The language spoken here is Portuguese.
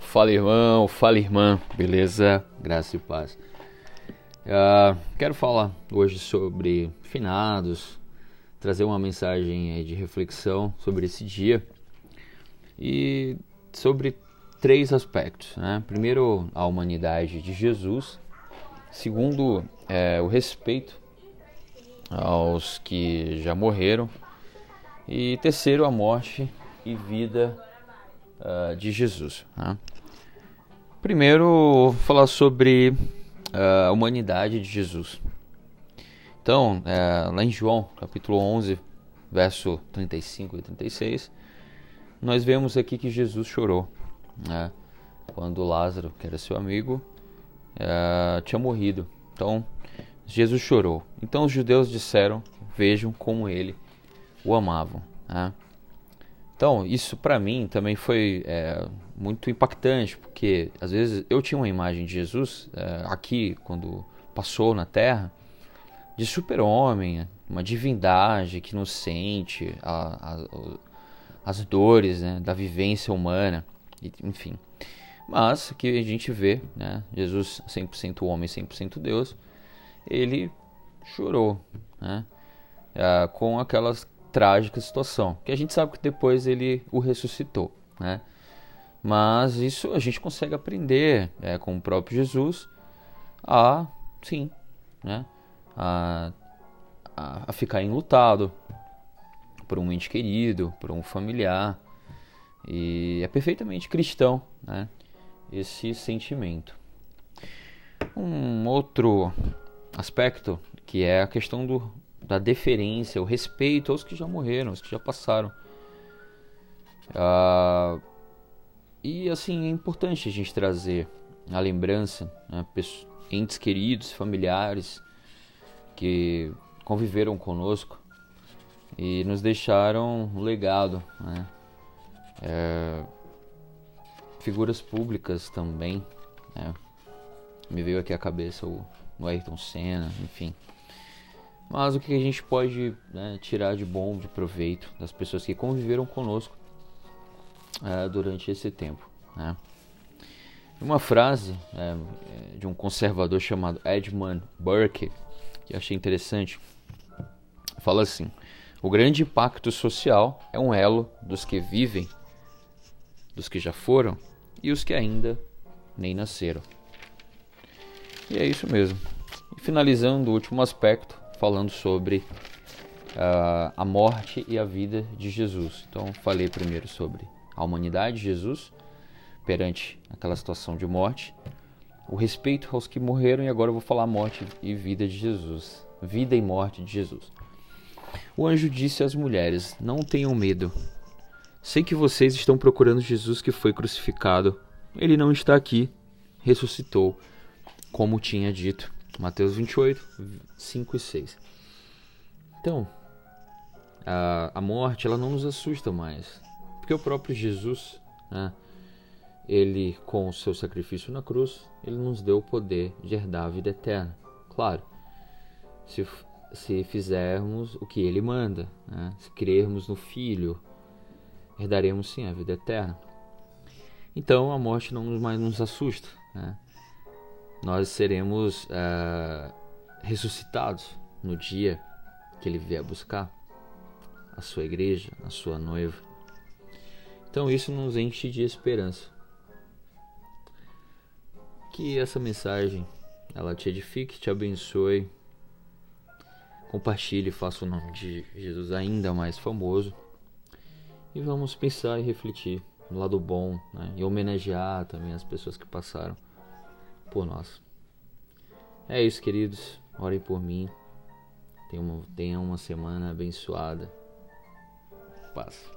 Fala irmão, fala irmã, beleza? Graça e paz. Uh, quero falar hoje sobre finados, trazer uma mensagem de reflexão sobre esse dia e sobre três aspectos. Né? Primeiro, a humanidade de Jesus. Segundo, é, o respeito aos que já morreram. E terceiro, a morte e vida uh, de Jesus. Né? Primeiro, falar sobre uh, a humanidade de Jesus. Então, uh, lá em João, capítulo 11, verso 35 e 36, nós vemos aqui que Jesus chorou. Né? Quando Lázaro, que era seu amigo, uh, tinha morrido. Então, Jesus chorou. Então, os judeus disseram: Vejam como ele o amavam. Né? Então, isso para mim também foi é, muito impactante, porque às vezes eu tinha uma imagem de Jesus é, aqui, quando passou na Terra, de super-homem, uma divindade que nos sente a, a, as dores né, da vivência humana, enfim. Mas que a gente vê, né, Jesus 100% homem, 100% Deus, ele chorou né, é, com aquelas trágica situação, que a gente sabe que depois ele o ressuscitou, né? Mas isso a gente consegue aprender é, com o próprio Jesus a, sim, né? A, a, a ficar enlutado por um ente querido, por um familiar. E é perfeitamente cristão, né? Esse sentimento. Um outro aspecto que é a questão do, da deferência, o respeito aos que já morreram, aos que já passaram. Ah, e assim, é importante a gente trazer a lembrança, né, entes queridos, familiares que conviveram conosco e nos deixaram um legado. Né? É, figuras públicas também. Né? Me veio aqui à cabeça o, o Ayrton Senna, enfim. Mas o que a gente pode né, tirar de bom, de proveito das pessoas que conviveram conosco é, durante esse tempo. Né? Uma frase é, de um conservador chamado Edmund Burke, que achei interessante, fala assim: O grande impacto social é um elo dos que vivem, dos que já foram e os que ainda nem nasceram. E é isso mesmo. E finalizando o último aspecto, falando sobre uh, a morte e a vida de Jesus. Então, falei primeiro sobre a humanidade de Jesus perante aquela situação de morte, o respeito aos que morreram, e agora eu vou falar morte e vida de Jesus. Vida e morte de Jesus. O anjo disse às mulheres: Não tenham medo. Sei que vocês estão procurando Jesus que foi crucificado. Ele não está aqui, ressuscitou, como tinha dito. Mateus 28, 5 e 6. Então, a, a morte ela não nos assusta mais, porque o próprio Jesus, né, ele com o seu sacrifício na cruz, ele nos deu o poder de herdar a vida eterna. Claro, se, se fizermos o que ele manda, né, se crermos no Filho, herdaremos sim a vida eterna. Então a morte não mais nos assusta. Né? Nós seremos uh, ressuscitados no dia que ele vier buscar a sua igreja, a sua noiva. Então isso nos enche de esperança. Que essa mensagem ela te edifique, te abençoe. Compartilhe, faça o nome de Jesus ainda mais famoso. E vamos pensar e refletir no lado bom né? e homenagear também as pessoas que passaram por nós. É isso, queridos. Orem por mim. Tenham uma, tenham uma semana abençoada. Paz.